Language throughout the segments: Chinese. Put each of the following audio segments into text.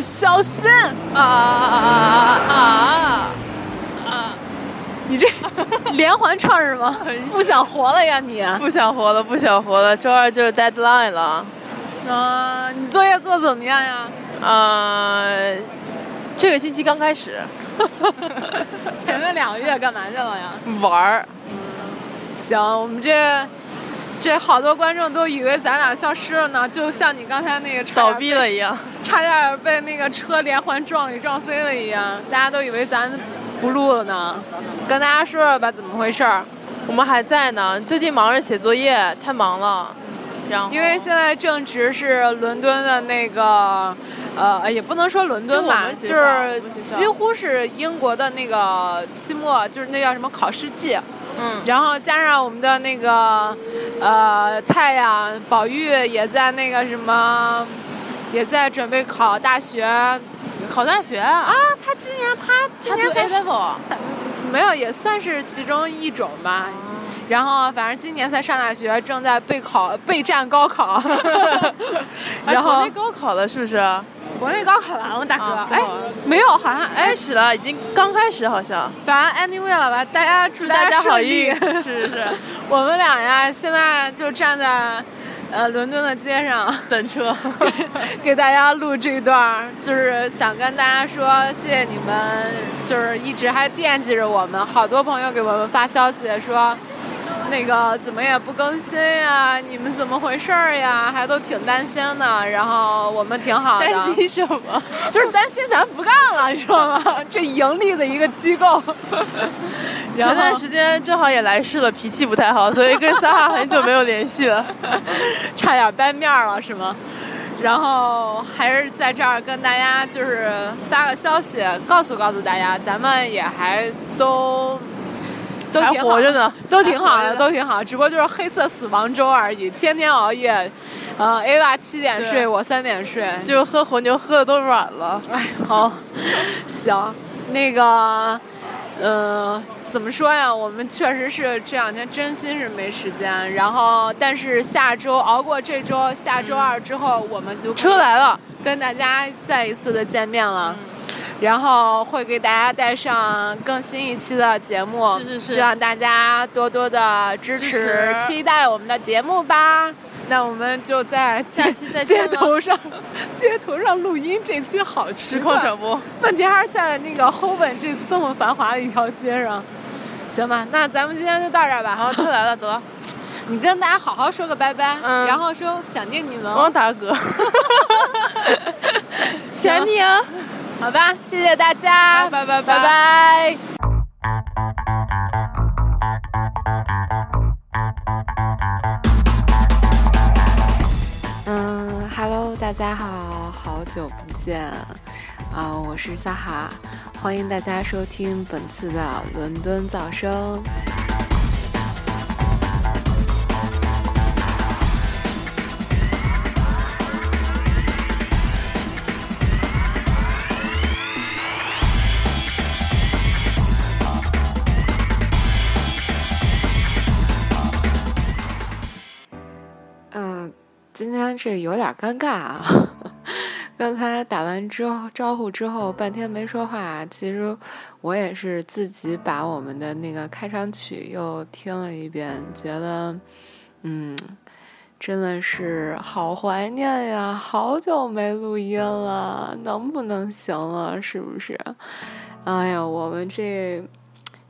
小心啊啊啊啊！你这连环串是吗？不想活了呀你？不想活了，不想活了。周二就是 deadline 了。啊，你作业做的怎么样呀？呃，这个星期刚开始。前面两个月干嘛去了呀？玩儿。行，我们这这好多观众都以为咱俩消失了呢，就像你刚才那个倒闭了一样，差点被那个车连环撞给撞飞了一样，大家都以为咱不录了呢。跟大家说说吧，怎么回事儿？我们还在呢，最近忙着写作业，太忙了。因为现在正值是伦敦的那个，呃，也不能说伦敦吧，就是几乎是英国的那个期末，就是那叫什么考试季。嗯。然后加上我们的那个，呃，太阳宝玉也在那个什么，也在准备考大学。考大学啊？啊，他今年他今年才没有，也算是其中一种吧。然后，反正今年才上大学，正在备考备战高考。然后国内高考了是不是？国内高考完了，大哥。哎，没有，好像开始了，已经刚开始好像。反正 anyway 了吧，大家祝大家好运。是是是。我们俩呀，现在就站在呃伦敦的街上 等车，给大家录这一段，就是想跟大家说，谢谢你们，就是一直还惦记着我们，好多朋友给我们发消息说。那个怎么也不更新呀？你们怎么回事儿呀？还都挺担心的。然后我们挺好的。担心什么？就是担心咱不干了，你知道吗？这盈利的一个机构。前段时间正好也来事了，脾气不太好，所以跟撒哈很久没有联系了，差点掰面了，是吗？然后还是在这儿跟大家就是发个消息，告诉告诉大家，咱们也还都。都挺活着呢，都挺好的，都挺好。只不过就是黑色死亡周而已，天天熬夜。呃，A 娃七点睡，我三点睡，就喝红牛喝的都软了。哎，好，行，那个，呃，怎么说呀？我们确实是这两天真心是没时间。然后，但是下周熬过这周，下周二之后我们就车来了，跟大家再一次的见面了。然后会给大家带上更新一期的节目，是是是，希望大家多多的支持，期待我们的节目吧。那我们就在下期再见街头上，街头上录音，这期好时空转播。问题还是在那个 h o v e n 这这么繁华的一条街上。行吧，那咱们今天就到这儿吧。好，车来了，走了。你跟大家好好说个拜拜，嗯，然后说想念你们。我打个嗝。想你啊。好吧，谢谢大家，拜拜拜拜。嗯，Hello，大家好，好久不见啊！我是夏哈，欢迎大家收听本次的伦敦噪声。今天这有点尴尬啊！刚才打完之后招呼之后，半天没说话。其实我也是自己把我们的那个开场曲又听了一遍，觉得，嗯，真的是好怀念呀！好久没录音了，能不能行了？是不是？哎呀，我们这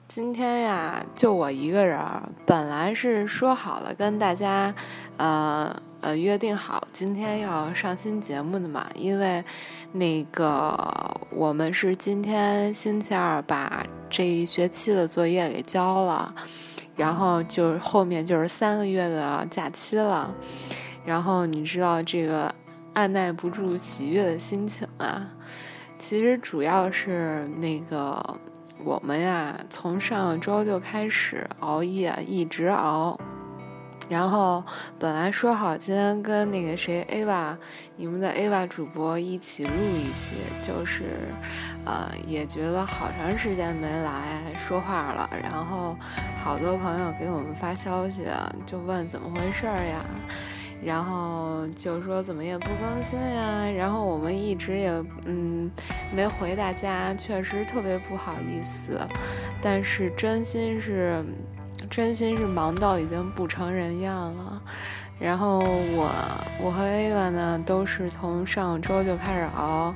今天呀，就我一个人，本来是说好了跟大家，呃。呃，约定好今天要上新节目的嘛？因为那个我们是今天星期二把这一学期的作业给交了，然后就后面就是三个月的假期了。然后你知道这个按耐不住喜悦的心情啊，其实主要是那个我们呀，从上周就开始熬夜，一直熬。然后本来说好今天跟那个谁 A 娃，你们的 A 娃主播一起录一期，就是，呃，也觉得好长时间没来说话了。然后好多朋友给我们发消息，就问怎么回事呀？然后就说怎么也不更新呀，然后我们一直也嗯没回大家，确实特别不好意思，但是真心是真心是忙到已经不成人样了。然后我我和 Ava 呢都是从上周就开始熬，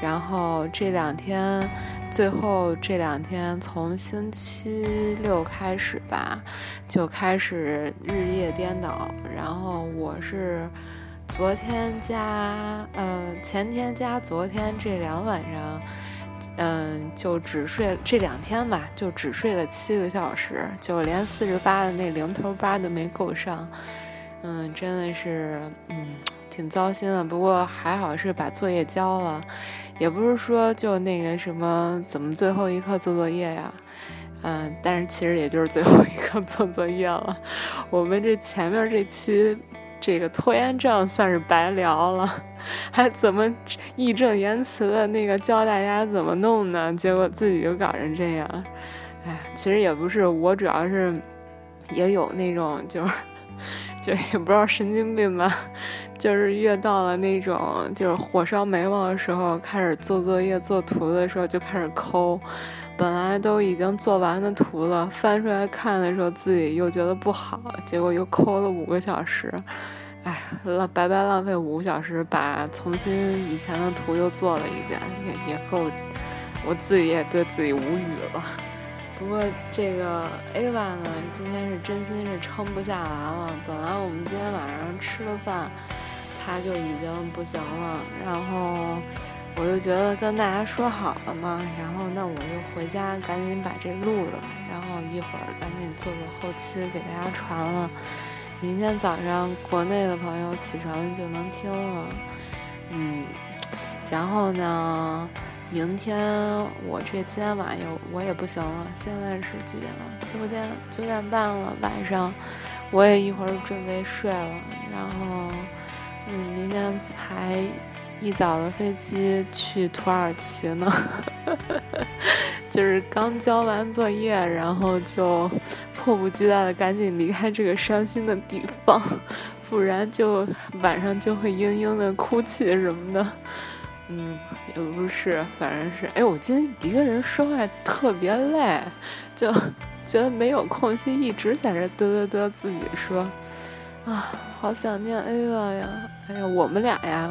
然后这两天最后这两天从星期六开始吧，就开始日夜颠倒。然后我是昨天加呃前天加昨天这两晚上，嗯就只睡这两天吧，就只睡了七个小时，就连四十八的那零头八都没够上。嗯，真的是，嗯，挺糟心的。不过还好是把作业交了，也不是说就那个什么怎么最后一刻做作业呀，嗯，但是其实也就是最后一刻做作业了。我们这前面这期这个拖延症算是白聊了，还怎么义正言辞的那个教大家怎么弄呢？结果自己就搞成这样。哎，其实也不是，我主要是也有那种就是。就也不知道神经病吧，就是越到了那种就是火烧眉毛的时候，开始做作业做图的时候就开始抠，本来都已经做完的图了，翻出来看的时候自己又觉得不好，结果又抠了五个小时，哎，浪白白浪费五个小时，把重新以前的图又做了一遍，也也够，我自己也对自己无语了。不过这个 Ava 呢，今天是真心是撑不下来了。本来我们今天晚上吃了饭，他就已经不行了。然后我就觉得跟大家说好了嘛，然后那我就回家赶紧把这录了，然后一会儿赶紧做个后期给大家传了。明天早上国内的朋友起床就能听了。嗯，然后呢？明天我这今天晚上我也不行了，现在是几点了？九点九点半了，晚上我也一会儿准备睡了。然后，嗯，明天还一早的飞机去土耳其呢，就是刚交完作业，然后就迫不及待的赶紧离开这个伤心的地方，不然就晚上就会嘤嘤的哭泣什么的。嗯，也不是，反正是，哎，我今天一个人说话特别累，就觉得没有空隙，一直在这嘚嘚嘚自己说，啊，好想念 Ava 呀，哎呀，我们俩呀，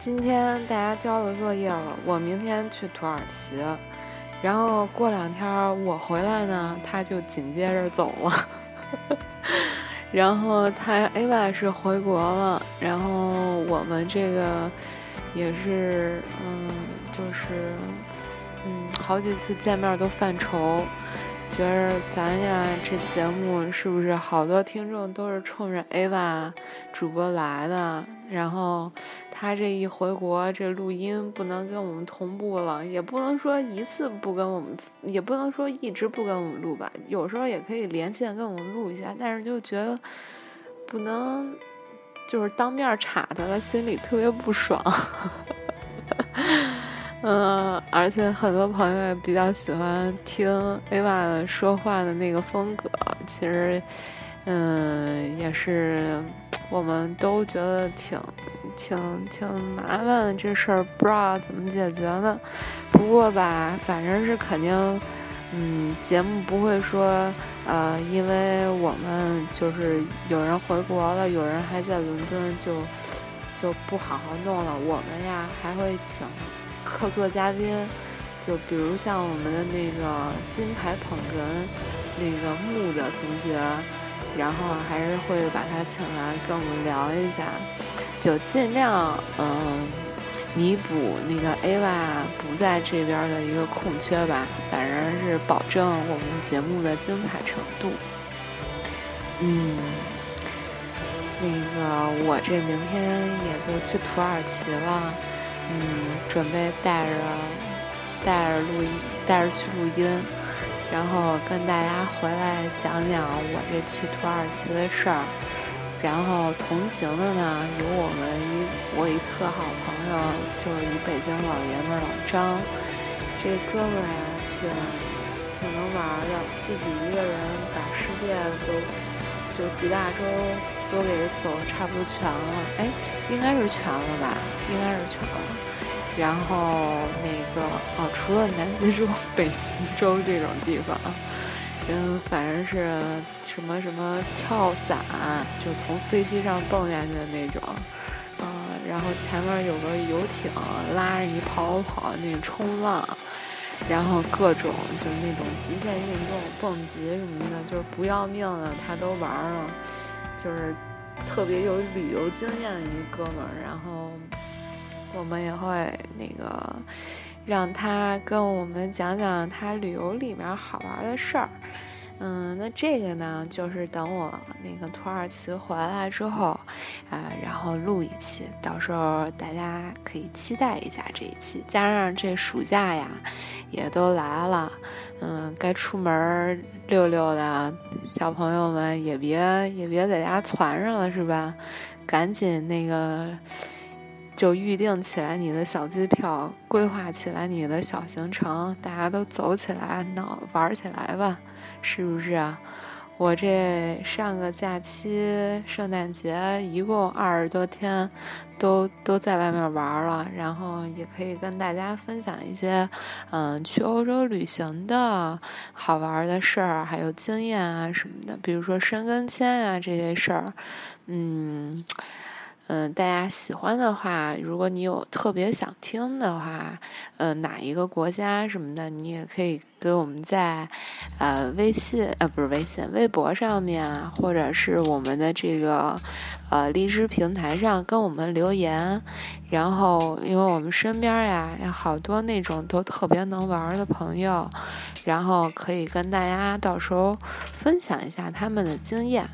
今天大家交了作业了，我明天去土耳其，然后过两天我回来呢，他就紧接着走了，然后他 Ava 是回国了，然后我们这个。也是，嗯，就是，嗯，好几次见面都犯愁，觉着咱呀这节目是不是好多听众都是冲着 Ava 主播来的？然后他这一回国，这录音不能跟我们同步了，也不能说一次不跟我们，也不能说一直不跟我们录吧，有时候也可以连线跟我们录一下，但是就觉得不能。就是当面插他了，心里特别不爽。嗯，而且很多朋友也比较喜欢听 Ava 说话的那个风格。其实，嗯，也是我们都觉得挺、挺、挺麻烦的这事儿，不知道怎么解决呢。不过吧，反正是肯定。嗯，节目不会说，呃，因为我们就是有人回国了，有人还在伦敦，就就不好好弄了。我们呀，还会请客座嘉宾，就比如像我们的那个金牌捧哏那个木的同学，然后还是会把他请来跟我们聊一下，就尽量嗯。弥补那个 Ava 不在这边的一个空缺吧，反正是保证我们节目的精彩程度。嗯，那个我这明天也就去土耳其了，嗯，准备带着带着录音，带着去录音，然后跟大家回来讲讲我这去土耳其的事儿。然后同行的呢，有我们一我一特好朋友，就是一北京老爷们儿老张，这哥们儿啊，挺挺能玩的，自己一个人把世界都就几大洲都给走差不多全了。哎，应该是全了吧？应该是全了。然后那个哦，除了南极洲、北极洲这种地方，嗯，反正是什么什么跳伞，就从飞机上蹦下去的那种。嗯，然后前面有个游艇拉着你跑跑那个冲浪。然后各种就是那种极限运动，蹦极什么的，就是不要命的他都玩了，就是特别有旅游经验的一哥们儿。然后我们也会那个让他跟我们讲讲他旅游里面好玩的事儿。嗯，那这个呢，就是等我那个土耳其回来之后，啊，然后录一期，到时候大家可以期待一下这一期。加上这暑假呀，也都来了，嗯，该出门溜溜的小朋友们也别也别在家攒上了，是吧？赶紧那个就预定起来你的小机票，规划起来你的小行程，大家都走起来，闹玩起来吧。是不是啊？我这上个假期圣诞节一共二十多天，都都在外面玩了，然后也可以跟大家分享一些，嗯，去欧洲旅行的好玩的事儿，还有经验啊什么的，比如说申根签啊这些事儿，嗯。嗯，大家喜欢的话，如果你有特别想听的话，呃，哪一个国家什么的，你也可以给我们在，呃，微信呃不是微信，微博上面啊，或者是我们的这个，呃，荔枝平台上跟我们留言。然后，因为我们身边呀有好多那种都特别能玩的朋友，然后可以跟大家到时候分享一下他们的经验。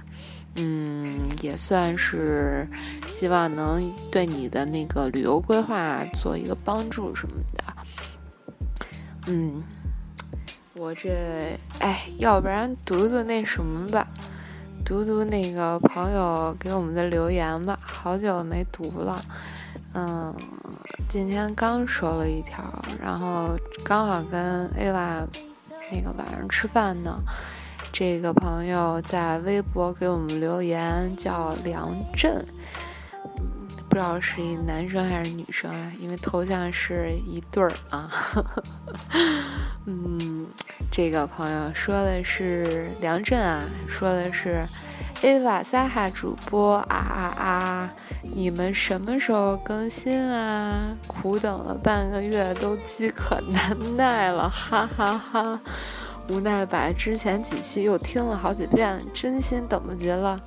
嗯，也算是希望能对你的那个旅游规划做一个帮助什么的。嗯，我这哎，要不然读读那什么吧，读读那个朋友给我们的留言吧，好久没读了。嗯，今天刚收了一条，然后刚好跟 A 娃那个晚上吃饭呢。这个朋友在微博给我们留言，叫梁振，不知道是一男生还是女生啊？因为头像是一对儿啊。嗯，这个朋友说的是梁振啊，说的是 A 瓦萨哈主播啊啊啊！你们什么时候更新啊？苦等了半个月，都饥渴难耐了，哈哈哈。无奈把之前几期又听了好几遍，真心等不及了，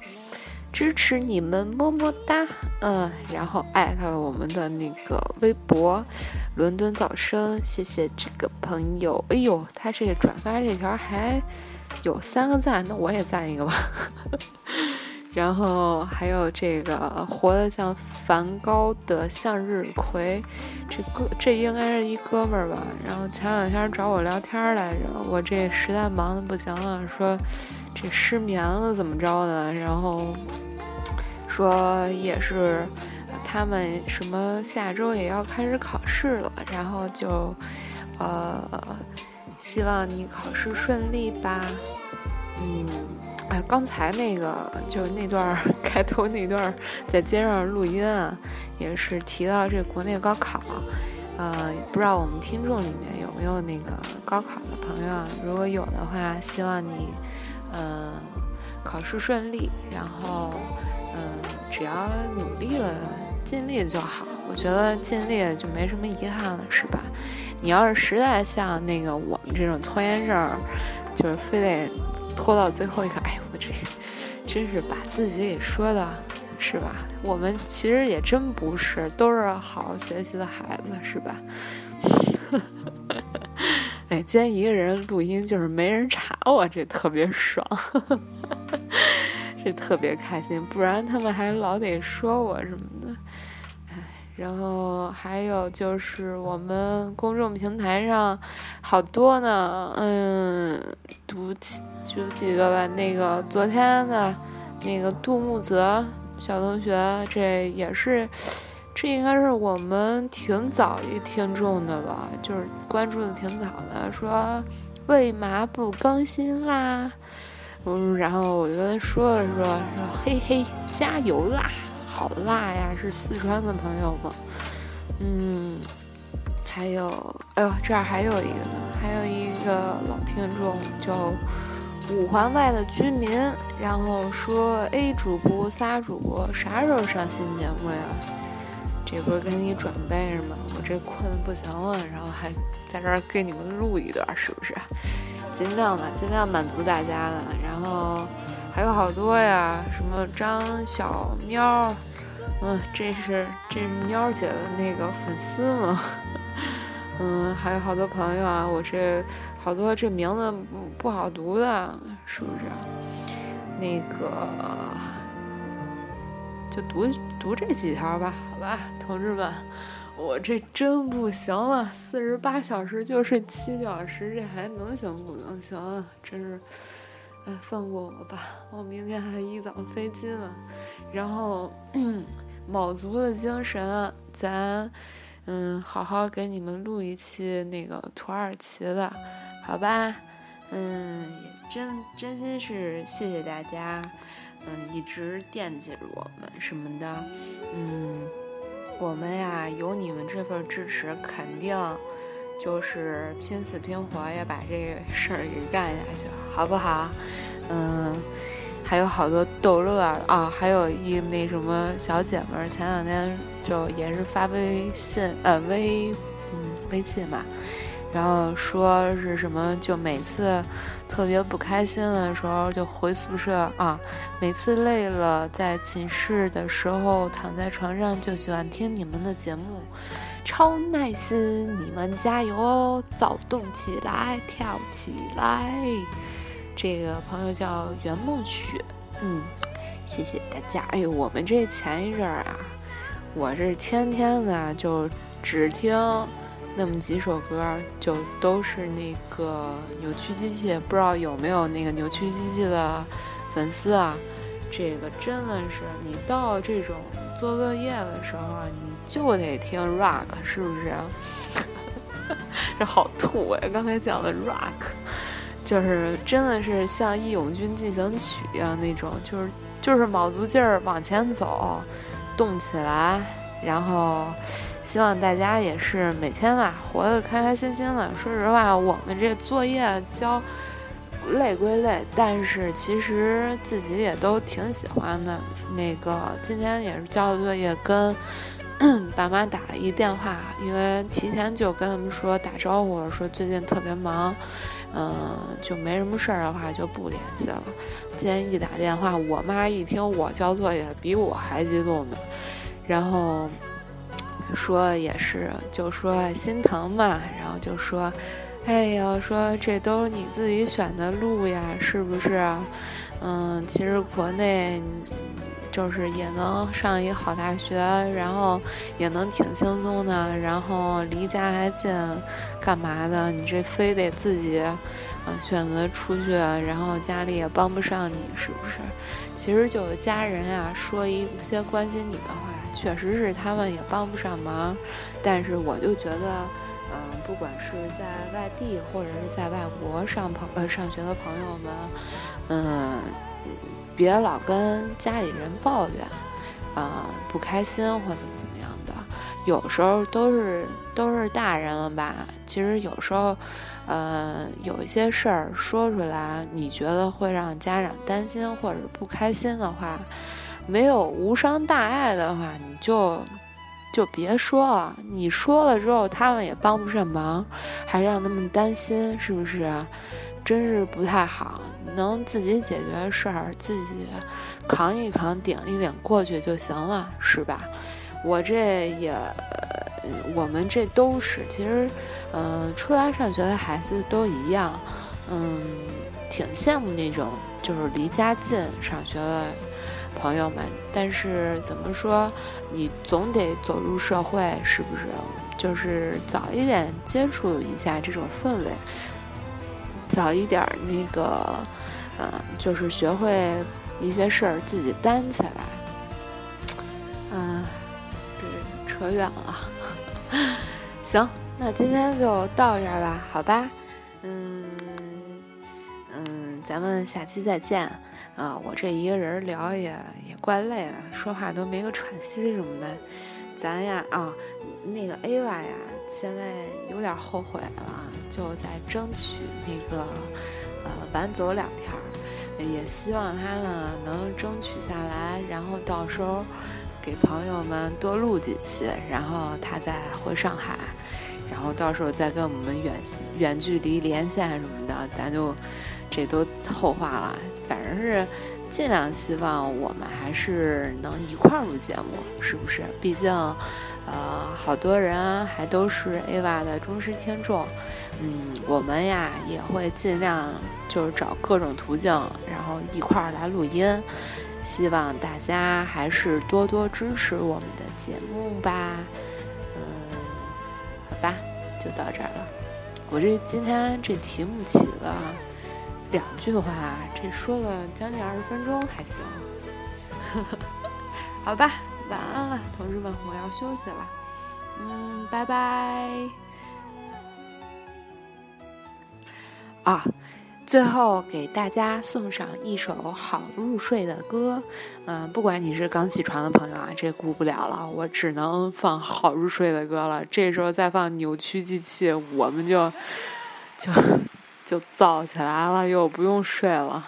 支持你们么么哒，嗯，然后艾特了我们的那个微博，伦敦早生，谢谢这个朋友，哎呦，他这个转发这条还有三个赞，那我也赞一个吧。然后还有这个活得像梵高的向日葵，这哥这应该是一哥们儿吧？然后前两天找我聊天来着，我这实在忙的不行了，说这失眠了怎么着的？然后说也是他们什么下周也要开始考试了，然后就呃希望你考试顺利吧，嗯。哎，刚才那个就那段 开头那段在街上录音啊，也是提到这国内高考，呃，不知道我们听众里面有没有那个高考的朋友啊？如果有的话，希望你，嗯，考试顺利，然后，嗯，只要努力了，尽力就好。我觉得尽力了就没什么遗憾了，是吧？你要是实在像那个我们这种拖延症，就是非得。拖到最后一刻，哎，我这真是把自己给说的，是吧？我们其实也真不是，都是好好学习的孩子，是吧？哎，今天一个人录音，就是没人查我，这特别爽，这特别开心。不然他们还老得说我什么的。然后还有就是我们公众平台上好多呢，嗯，读几就几个吧。那个昨天的，那个杜木泽小同学，这也是，这应该是我们挺早一听众的了，就是关注的挺早的。说为嘛不更新啦？嗯，然后我就跟他说了说，说嘿嘿，加油啦，好辣呀，是四川的朋友吗？嗯，还有，哎呦，这儿还有一个呢，还有一个老听众叫五环外的居民，然后说 A 主播仨主播啥时候上新节目呀？这不是给你准备着吗？我这困得不行了，然后还在这儿给你们录一段，是不是？尽量吧，尽量满足大家的。然后还有好多呀，什么张小喵，嗯，这是这是喵姐的那个粉丝吗？嗯，还有好多朋友啊，我这好多这名字不不好读的，是不是？那个就读读这几条吧，好吧，同志们。我这真不行了，四十八小时就睡七小时，这还能行不能行？真是，哎，放过我吧，我明天还一早飞机呢。然后，卯足了精神，咱嗯，好好给你们录一期那个土耳其的，好吧？嗯，也真真心是谢谢大家，嗯，一直惦记着我们什么的，嗯。我们呀，有你们这份支持，肯定就是拼死拼活也把这个事儿给干下去，好不好？嗯，还有好多逗乐啊，还有一那什么小姐们儿，前两天就也是发微信，呃，微，嗯，微信嘛。然后说是什么，就每次特别不开心的时候就回宿舍啊，每次累了在寝室的时候躺在床上就喜欢听你们的节目，超耐心，你们加油哦，躁动起来，跳起来。这个朋友叫袁梦雪，嗯，谢谢大家。哎呦，我们这前一阵儿啊，我这天天的就只听。那么几首歌就都是那个扭曲机器，不知道有没有那个扭曲机器的粉丝啊？这个真的是你到这种做作业的时候啊，你就得听 rock，是不是？这好土哎！刚才讲的 rock，就是真的是像《义勇军进行曲》一样那种，就是就是卯足劲儿往前走，动起来，然后。希望大家也是每天吧，活得开开心心的。说实话，我们这作业交累归累，但是其实自己也都挺喜欢的。那个今天也是交的作业，跟 爸妈打了一电话，因为提前就跟他们说打招呼了，说最近特别忙，嗯，就没什么事儿的话就不联系了。今天一打电话，我妈一听我交作业，比我还激动呢，然后。说也是，就说心疼嘛，然后就说，哎呀，说这都是你自己选的路呀，是不是？嗯，其实国内就是也能上一个好大学，然后也能挺轻松的，然后离家还近，干嘛的？你这非得自己嗯选择出去，然后家里也帮不上你，是不是？其实就有家人呀，说一些关心你的话。确实是他们也帮不上忙，但是我就觉得，嗯，不管是在外地或者是在外国上朋呃上学的朋友们，嗯，别老跟家里人抱怨，啊，不开心或怎么怎么样的，有时候都是都是大人了吧？其实有时候，呃，有一些事儿说出来，你觉得会让家长担心或者不开心的话。没有无伤大碍的话，你就就别说了。你说了之后，他们也帮不上忙，还让他们担心，是不是？真是不太好。能自己解决的事儿，自己扛一扛、顶一顶过去就行了，是吧？我这也，我们这都是，其实，嗯，出来上学的孩子都一样，嗯，挺羡慕那种就是离家近上学的。朋友们，但是怎么说，你总得走入社会，是不是？就是早一点接触一下这种氛围，早一点那个，呃，就是学会一些事儿自己担起来。嗯，这扯远了。行，那今天就到这儿吧，好吧？嗯嗯。咱们下期再见。呃，我这一个人聊也也怪累的，说话都没个喘息什么的。咱呀啊，那个 Ava 呀，现在有点后悔了，就在争取那个呃晚走两天儿，也希望他呢能争取下来，然后到时候给朋友们多录几期，然后他再回上海，然后到时候再跟我们远远距离连线什么的，咱就。这都后话了，反正是尽量希望我们还是能一块儿录节目，是不是？毕竟，呃，好多人还都是 AVA 的忠实听众，嗯，我们呀也会尽量就是找各种途径，然后一块儿来录音，希望大家还是多多支持我们的节目吧。嗯，好吧，就到这儿了。我这今天这题目起的。两句话，这说了将近二十分钟，还行。呵 呵好吧，晚安了，同志们，我要休息了。嗯，拜拜。啊，最后给大家送上一首好入睡的歌。嗯，不管你是刚起床的朋友啊，这顾不了了，我只能放好入睡的歌了。这时候再放扭曲机器，我们就就。就燥起来了，又不用睡了，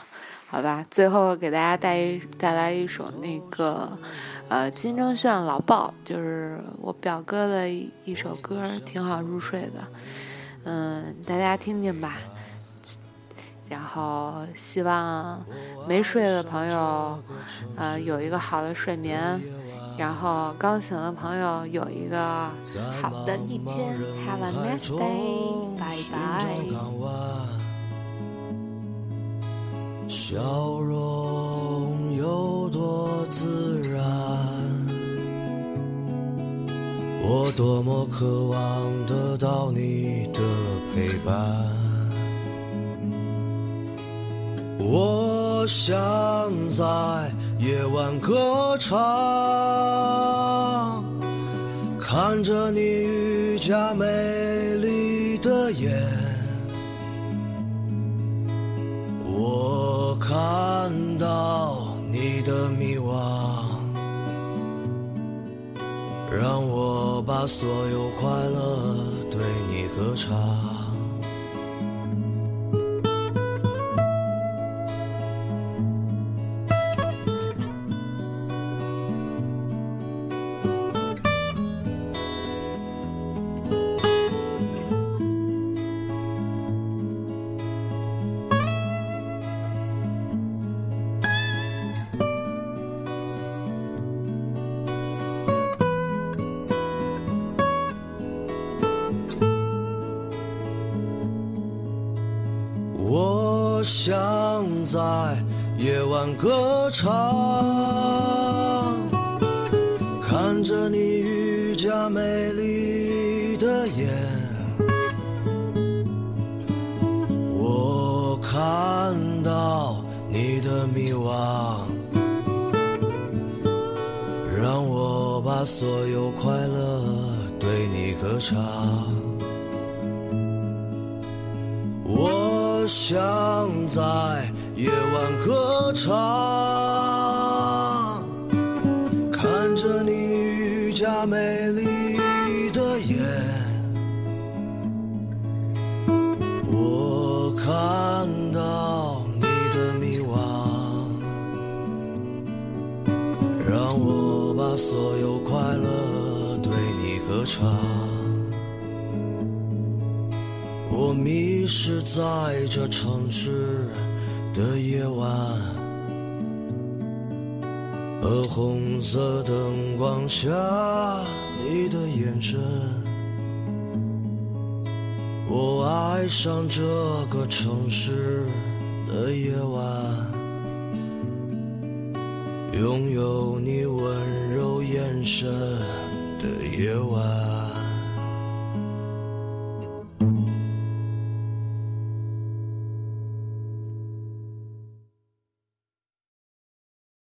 好吧。最后给大家带一带来一首那个，呃，金正铉《老豹》，就是我表哥的一首歌，挺好入睡的。嗯，大家听听吧。然后希望没睡的朋友，呃，有一个好的睡眠。然后刚醒的朋友有一个好的一天，Have a nice day，拜拜。笑容有多自然，我多么渴望得到你的陪伴。我想在。夜晚歌唱，看着你愈加美丽的眼，的迷惘，让我把所有快乐对你歌唱。想在夜晚歌唱，看着你愈加美丽的眼，我看到你的迷惘，让我把所有快乐对你歌唱。想在夜晚歌唱，看着你愈加美丽的眼，我看到你的迷惘，让我把所有快乐对你歌唱。我迷失在这城市的夜晚，和红色灯光下你的眼神。我爱上这个城市的夜晚，拥有你温柔眼神的夜晚。